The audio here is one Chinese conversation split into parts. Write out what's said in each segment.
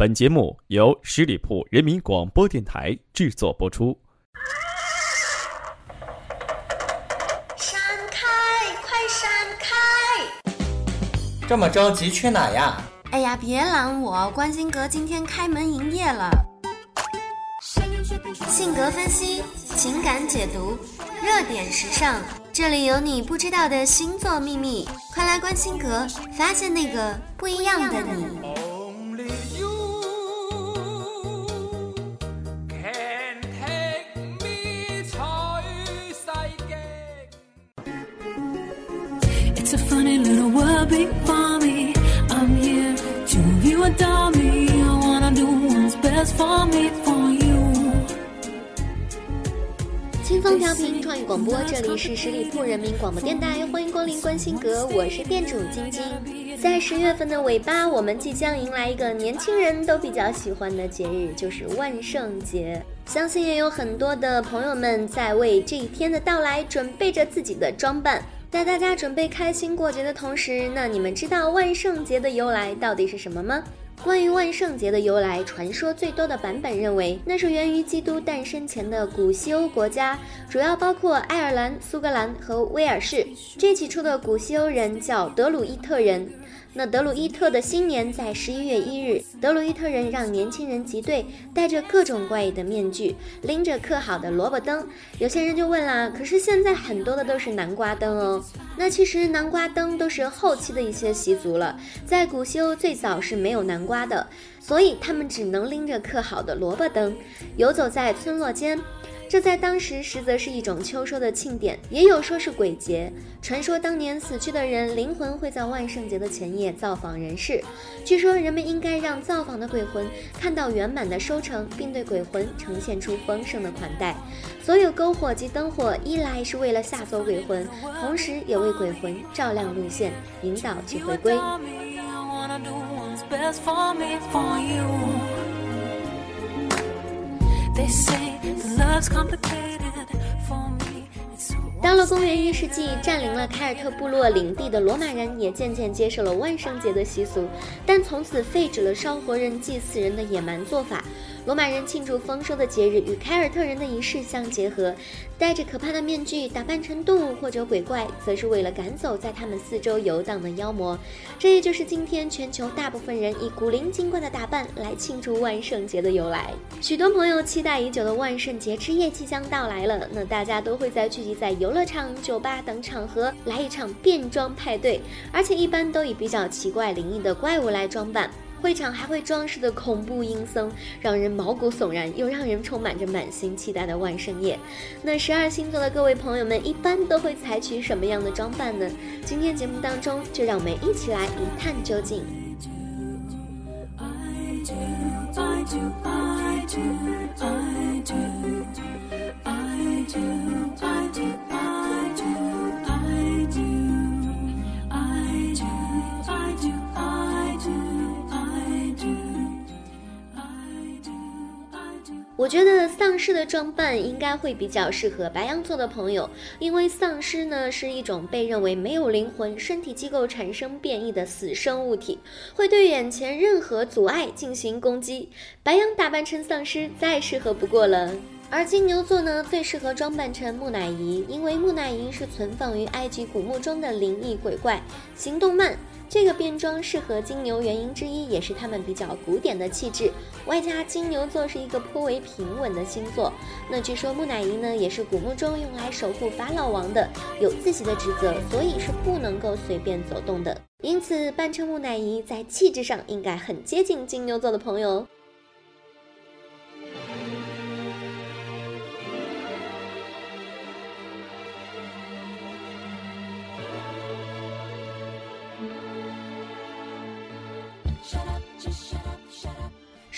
本节目由十里铺人民广播电台制作播出。闪开，快闪开！这么着急去哪呀？哎呀，别拦我！关心阁今天开门营业了。性格分析，情感解读，热点时尚，这里有你不知道的星座秘密，快来关心阁，发现那个不一样的你。It's a funny little world big for me. I'm here to you adore me. I wanna do what's best for me for you. 清风调频创意广播，这里是十里铺人民广播电台，欢迎光临关心阁，我是店主晶晶。在十月份的尾巴，我们即将迎来一个年轻人都比较喜欢的节日，就是万圣节。相信也有很多的朋友们在为这一天的到来准备着自己的装扮。在大家准备开心过节的同时，那你们知道万圣节的由来到底是什么吗？关于万圣节的由来，传说最多的版本认为，那是源于基督诞生前的古西欧国家，主要包括爱尔兰、苏格兰和威尔士。这起初的古西欧人叫德鲁伊特人。那德鲁伊特的新年在十一月一日，德鲁伊特人让年轻人集队，戴着各种怪异的面具，拎着刻好的萝卜灯。有些人就问啦，可是现在很多的都是南瓜灯哦。那其实南瓜灯都是后期的一些习俗了，在古西欧最早是没有南瓜的，所以他们只能拎着刻好的萝卜灯，游走在村落间。这在当时实则是一种秋收的庆典，也有说是鬼节。传说当年死去的人灵魂会在万圣节的前夜造访人世，据说人们应该让造访的鬼魂看到圆满的收成，并对鬼魂呈现出丰盛的款待。所有篝火及灯火，一来是为了吓走鬼魂，同时也为鬼魂照亮路线，引导其回归。到了公元一世纪，占领了凯尔特部落领地的罗马人也渐渐接受了万圣节的习俗，但从此废止了烧活人、祭祀人的野蛮做法。罗马人庆祝丰收的节日与凯尔特人的仪式相结合，戴着可怕的面具，打扮成动物或者鬼怪，则是为了赶走在他们四周游荡的妖魔。这也就是今天全球大部分人以古灵精怪的打扮来庆祝万圣节的由来。许多朋友期待已久的万圣节之夜即将到来了，那大家都会在聚集在游乐场、酒吧等场合来一场变装派对，而且一般都以比较奇怪灵异的怪物来装扮。会场还会装饰的恐怖阴森，让人毛骨悚然，又让人充满着满心期待的万圣夜。那十二星座的各位朋友们，一般都会采取什么样的装扮呢？今天节目当中，就让我们一起来一探究竟。我觉得丧尸的装扮应该会比较适合白羊座的朋友，因为丧尸呢是一种被认为没有灵魂、身体机构产生变异的死生物体，会对眼前任何阻碍进行攻击。白羊打扮成丧尸再适合不过了。而金牛座呢最适合装扮成木乃伊，因为木乃伊是存放于埃及古墓中的灵异鬼怪，行动慢。这个变装适合金牛原因之一，也是他们比较古典的气质，外加金牛座是一个颇为平稳的星座。那据说木乃伊呢，也是古墓中用来守护法老王的，有自己的职责，所以是不能够随便走动的。因此，扮成木乃伊在气质上应该很接近金牛座的朋友。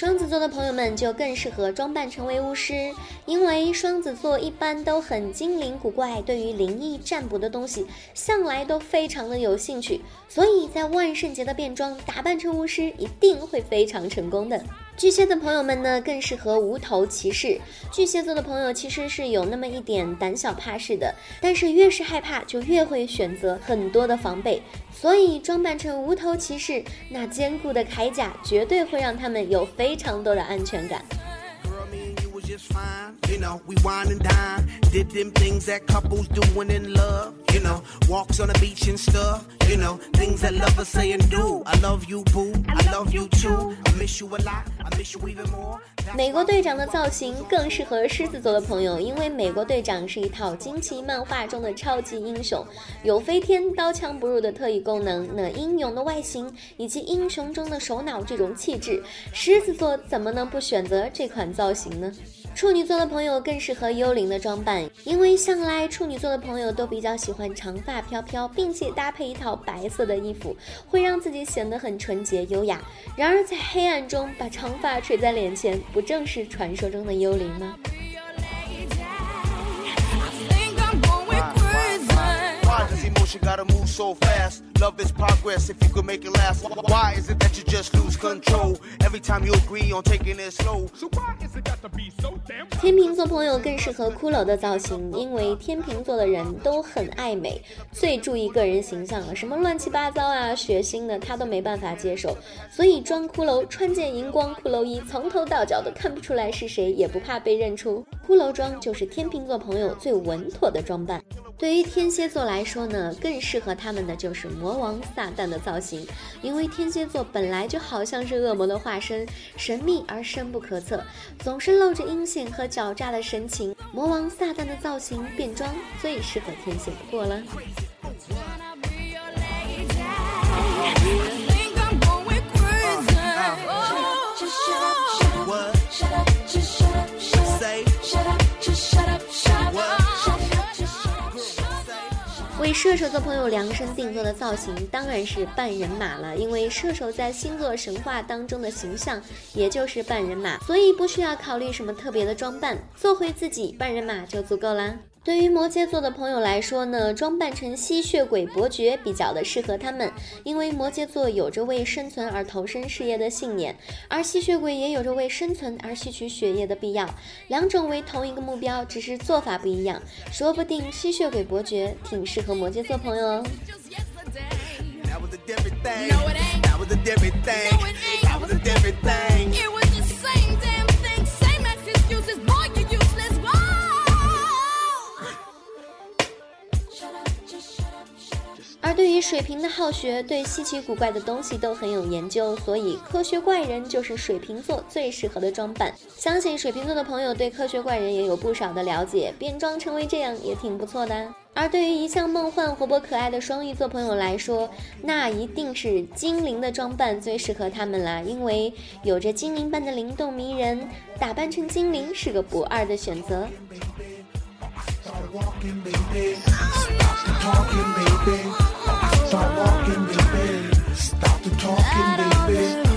双子座的朋友们就更适合装扮成为巫师，因为双子座一般都很精灵古怪，对于灵异占卜的东西向来都非常的有兴趣，所以在万圣节的变装打扮成巫师一定会非常成功的。巨蟹的朋友们呢，更适合无头骑士。巨蟹座的朋友其实是有那么一点胆小怕事的，但是越是害怕，就越会选择很多的防备。所以装扮成无头骑士，那坚固的铠甲绝对会让他们有非常多的安全感。美国队长的造型更适合狮子座的朋友，因为美国队长是一套惊奇漫画中的超级英雄，有飞天、刀枪不入的特异功能，那英勇的外形以及英雄中的首脑这种气质，狮子座怎么能不选择这款造型呢？处女座的朋友更适合幽灵的装扮，因为向来处女座的朋友都比较喜欢长发飘飘，并且搭配一套白色的衣服，会让自己显得很纯洁优雅。然而在黑暗中把长发垂在脸前，不正是传说中的幽灵吗 gotta move so fast. Love is progress if you could make it last. Why is it that you just lose control every time you agree on taking it slow? So why is it got to be so damn? 天秤座朋友更适合骷髅的造型，因为天秤座的人都很爱美，最注意个人形象了，什么乱七八糟啊、血腥的他都没办法接受，所以装骷髅，穿件荧光骷髅衣，从头到脚都看不出来是谁，也不怕被认出。骷髅装就是天秤座朋友最稳妥的装扮。对于天蝎座来说呢，更适合他们的就是魔王撒旦的造型，因为天蝎座本来就好像是恶魔的化身，神秘而深不可测，总是露着阴险和狡诈的神情。魔王撒旦的造型变装最适合天蝎不过了。射手座朋友量身定做的造型当然是半人马了，因为射手在星座神话当中的形象也就是半人马，所以不需要考虑什么特别的装扮，做回自己半人马就足够啦。对于摩羯座的朋友来说呢，装扮成吸血鬼伯爵比较的适合他们，因为摩羯座有着为生存而投身事业的信念，而吸血鬼也有着为生存而吸取血液的必要，两种为同一个目标，只是做法不一样，说不定吸血鬼伯爵挺适合摩羯座朋友哦。而对于水瓶的好学，对稀奇古怪的东西都很有研究，所以科学怪人就是水瓶座最适合的装扮。相信水瓶座的朋友对科学怪人也有不少的了解，变装成为这样也挺不错的。而对于一向梦幻、活泼可爱的双鱼座朋友来说，那一定是精灵的装扮最适合他们啦，因为有着精灵般的灵动迷人，打扮成精灵是个不二的选择。Start walking, baby. Stop the talking, baby.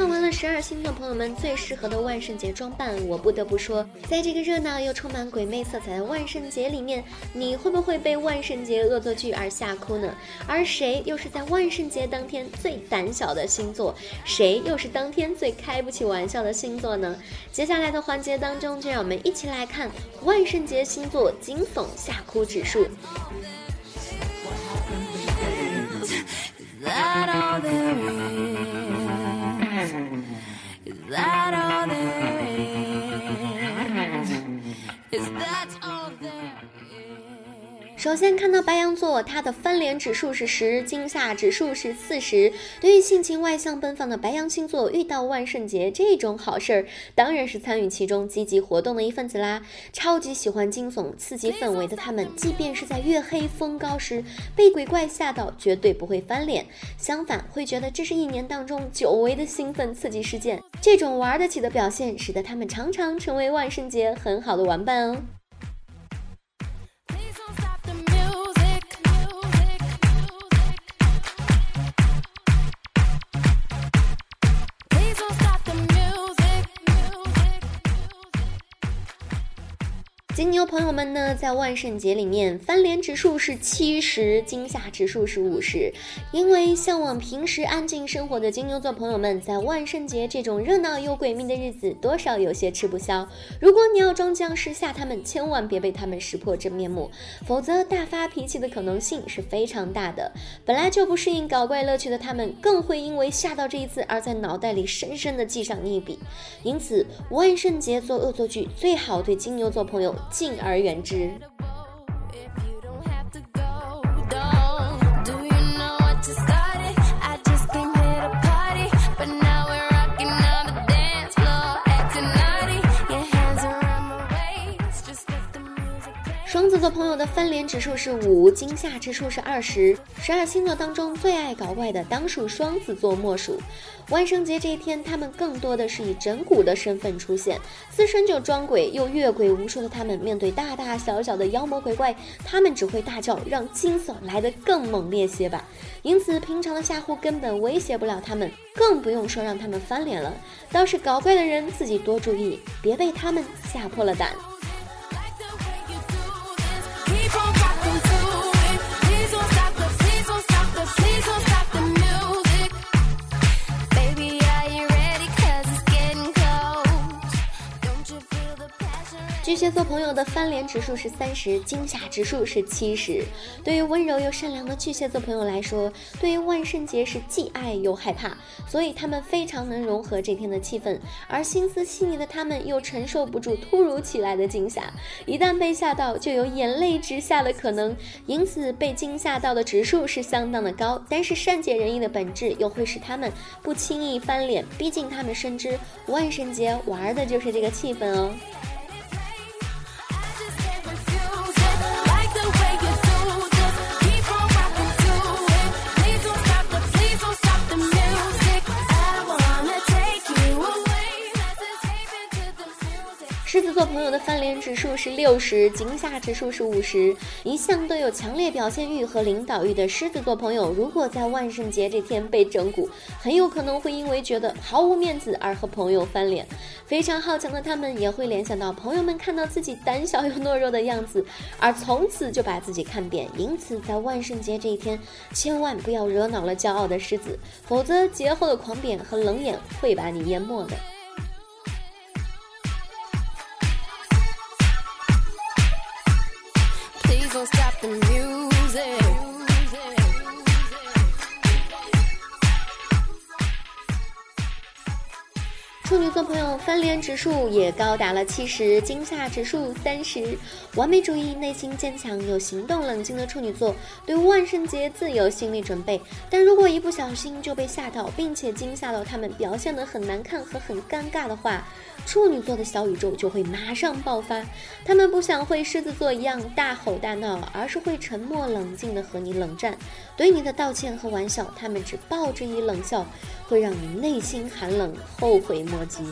看完了十二星座朋友们最适合的万圣节装扮，我不得不说，在这个热闹又充满鬼魅色彩的万圣节里面，你会不会被万圣节恶作剧而吓哭呢？而谁又是在万圣节当天最胆小的星座？谁又是当天最开不起玩笑的星座呢？接下来的环节当中，就让我们一起来看万圣节星座惊悚吓哭指数。That all there 首先看到白羊座，他的翻脸指数是十，惊吓指数是四十。对于性情外向奔放的白羊星座，遇到万圣节这种好事儿，当然是参与其中、积极活动的一份子啦。超级喜欢惊悚刺激氛围的他们，即便是在月黑风高时被鬼怪吓到，绝对不会翻脸，相反会觉得这是一年当中久违的兴奋刺激事件。这种玩得起的表现，使得他们常常成为万圣节很好的玩伴哦。金牛朋友们呢，在万圣节里面翻脸指数是七十，惊吓指数是五十。因为向往平时安静生活的金牛座朋友们，在万圣节这种热闹又诡秘的日子，多少有些吃不消。如果你要装僵尸吓他们，千万别被他们识破真面目，否则大发脾气的可能性是非常大的。本来就不适应搞怪乐趣的他们，更会因为吓到这一次而在脑袋里深深的记上一笔。因此，万圣节做恶作剧最好对金牛座朋友。敬而远之。座朋友的翻脸指数是五，惊吓指数是二十。十二星座当中最爱搞怪的，当属双子座莫属。万圣节这一天，他们更多的是以整蛊的身份出现，自身就装鬼又越鬼无数的他们，面对大大小小的妖魔鬼怪，他们只会大叫，让惊悚来得更猛烈些吧。因此，平常的吓唬根本威胁不了他们，更不用说让他们翻脸了。倒是搞怪的人自己多注意，别被他们吓破了胆。巨蟹座朋友的翻脸指数是三十，惊吓指数是七十。对于温柔又善良的巨蟹座朋友来说，对于万圣节是既爱又害怕，所以他们非常能融合这天的气氛。而心思细腻的他们又承受不住突如其来的惊吓，一旦被吓到，就有眼泪直下的可能。因此，被惊吓到的指数是相当的高。但是善解人意的本质又会使他们不轻易翻脸，毕竟他们深知万圣节玩的就是这个气氛哦。狮子座朋友的翻脸指数是六十，惊吓指数是五十。一向都有强烈表现欲和领导欲的狮子座朋友，如果在万圣节这天被整蛊，很有可能会因为觉得毫无面子而和朋友翻脸。非常好强的他们，也会联想到朋友们看到自己胆小又懦弱的样子，而从此就把自己看扁。因此，在万圣节这一天，千万不要惹恼了骄傲的狮子，否则节后的狂扁和冷眼会把你淹没的。处女座朋友翻脸指数也高达了七十，惊吓指数三十。完美主义、内心坚强又行动冷静的处女座，对万圣节自有心理准备。但如果一不小心就被吓到，并且惊吓到他们表现得很难看和很尴尬的话，处女座的小宇宙就会马上爆发。他们不想会狮子座一样大吼大闹，而是会沉默冷静的和你冷战。对你的道歉和玩笑，他们只报之以冷笑，会让你内心寒冷，后悔莫及。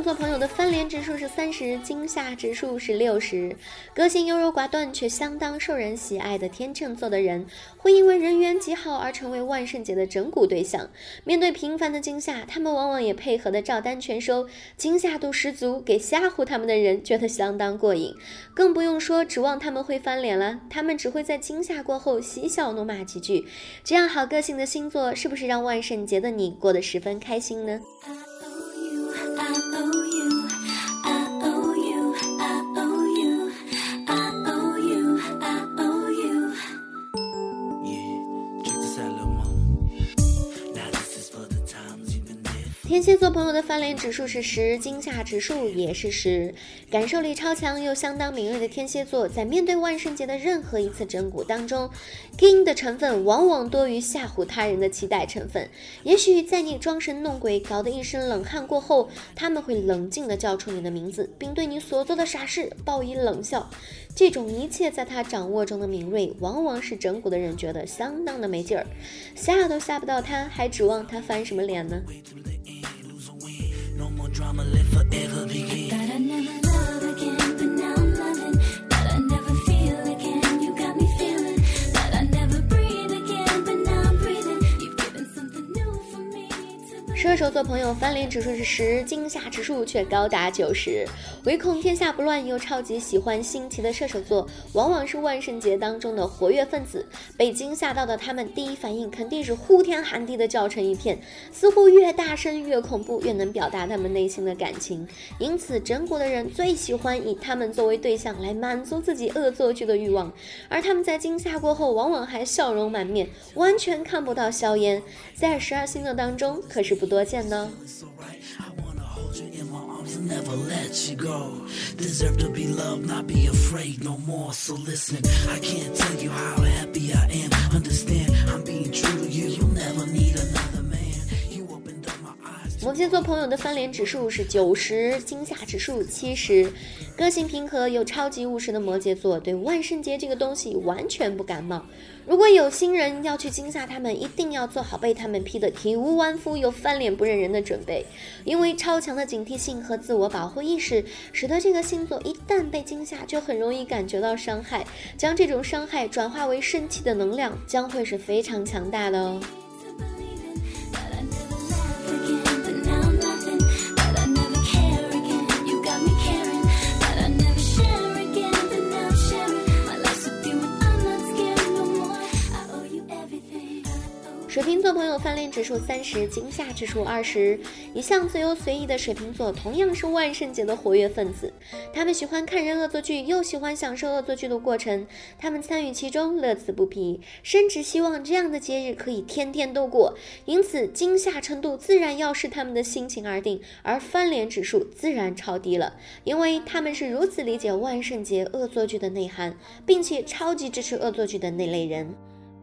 天秤座朋友的翻脸指数是三十，惊吓指数是六十。个性优柔寡断却相当受人喜爱的天秤座的人，会因为人缘极好而成为万圣节的整蛊对象。面对频繁的惊吓，他们往往也配合的照单全收，惊吓度十足，给吓唬他们的人觉得相当过瘾。更不用说指望他们会翻脸了，他们只会在惊吓过后嬉笑怒骂几句。这样好个性的星座，是不是让万圣节的你过得十分开心呢？I know. 天蝎座朋友的翻脸指数是十，惊吓指数也是十。感受力超强又相当敏锐的天蝎座，在面对万圣节的任何一次整蛊当中，king 的成分往往多于吓唬他人的期待成分。也许在你装神弄鬼、搞得一身冷汗过后，他们会冷静地叫出你的名字，并对你所做的傻事报以冷笑。这种一切在他掌握中的敏锐，往往是整蛊的人觉得相当的没劲儿，吓都吓不到他，还指望他翻什么脸呢？drama live forever begin. 射手座朋友翻脸指数是十，惊吓指数却高达九十。唯恐天下不乱又超级喜欢新奇的射手座，往往是万圣节当中的活跃分子。被惊吓到的他们，第一反应肯定是呼天喊地的叫成一片，似乎越大声越恐怖，越能表达他们内心的感情。因此，整蛊的人最喜欢以他们作为对象来满足自己恶作剧的欲望，而他们在惊吓过后，往往还笑容满面，完全看不到硝烟。在十二星座当中，可是不多见呢。never let you go. Deserve to be loved, not be afraid no more. So listen, I can't tell you how happy I am. Understand, I'm being true to you. You'll never need another 摩羯座朋友的翻脸指数是九十，惊吓指数七十。个性平和又超级务实的摩羯座，对万圣节这个东西完全不感冒。如果有新人要去惊吓他们，一定要做好被他们劈得体无完肤又翻脸不认人的准备，因为超强的警惕性和自我保护意识，使得这个星座一旦被惊吓，就很容易感觉到伤害，将这种伤害转化为生气的能量，将会是非常强大的哦。水瓶座朋友翻脸指数三十，惊吓指数二十。一向自由随意的水瓶座，同样是万圣节的活跃分子。他们喜欢看人恶作剧，又喜欢享受恶作剧的过程。他们参与其中，乐此不疲，甚至希望这样的节日可以天天都过。因此，惊吓程度自然要视他们的心情而定，而翻脸指数自然超低了，因为他们是如此理解万圣节恶作剧的内涵，并且超级支持恶作剧的那类人。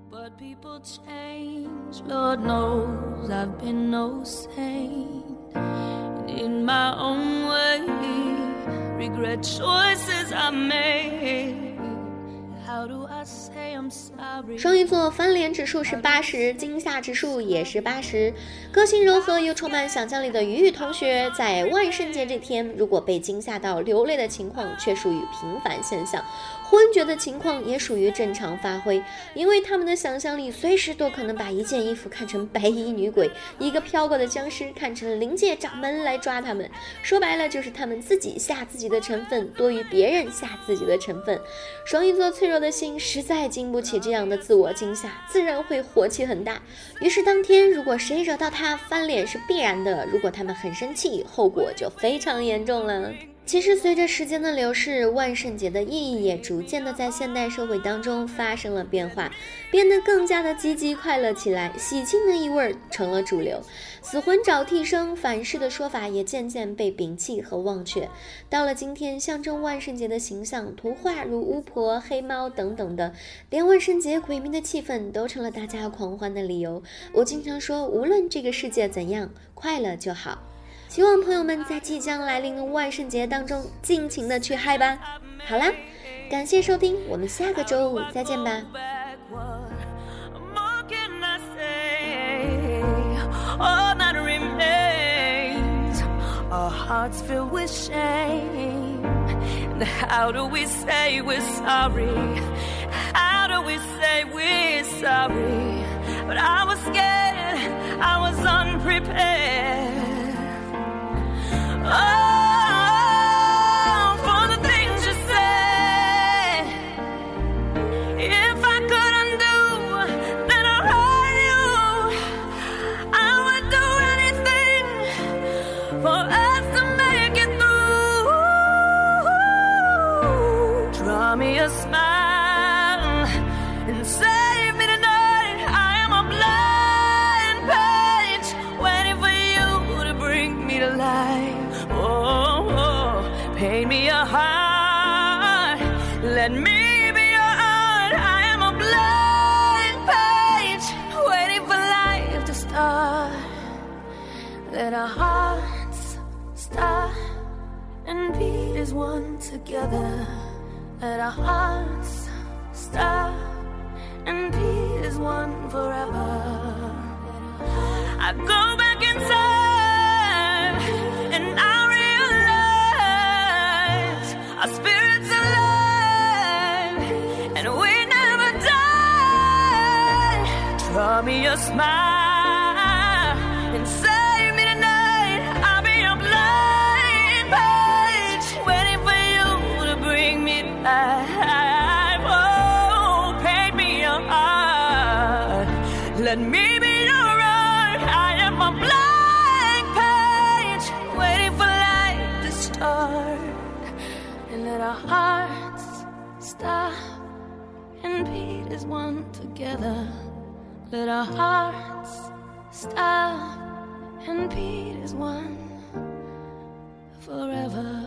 But people change, Lord knows I've been no saint. And in my own way, regret choices I made. 双鱼座翻脸指数是八十，惊吓指数也是八十。个性柔和又充满想象力的鱼鱼同学，在万圣节这天，如果被惊吓到流泪的情况，却属于平凡现象。昏厥的情况也属于正常发挥，因为他们的想象力随时都可能把一件衣服看成白衣女鬼，一个飘过的僵尸看成灵界掌门来抓他们。说白了，就是他们自己吓自己的成分多于别人吓自己的成分。双鱼座脆弱的心实在经不起这样的自我惊吓，自然会火气很大。于是当天，如果谁惹到他翻脸是必然的；如果他们很生气，后果就非常严重了。其实，随着时间的流逝，万圣节的意义也逐渐的在现代社会当中发生了变化，变得更加的积极快乐起来，喜庆的意味成了主流，死魂找替身、反噬的说法也渐渐被摒弃和忘却。到了今天，象征万圣节的形象图画如巫婆、黑猫等等的，连万圣节鬼迷的气氛都成了大家狂欢的理由。我经常说，无论这个世界怎样，快乐就好。希望朋友们在即将来临的万圣节当中尽情的去嗨吧！好啦，感谢收听，我们下个周五再见吧。Let me be your art. I am a blank page, waiting for life to start. Let our hearts start and beat as one together. Let our hearts start and beat as one forever. I go back inside smile and save me tonight. I'll be your blind page waiting for you to bring me back. Oh, paint me a heart. Let me be your art. I am a blind page waiting for life to start and let our hearts stop and beat as one together. Let our hearts stop and beat as one forever.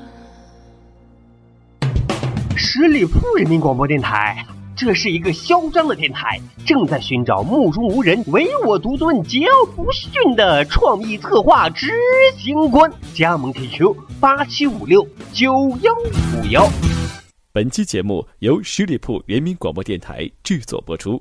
十里铺人民广播电台，这是一个嚣张的电台，正在寻找目中无人、唯我独尊、桀骜不驯的创意策划执行官。加盟 QQ 八七五六九幺五幺。本期节目由十里铺人民广播电台制作播出。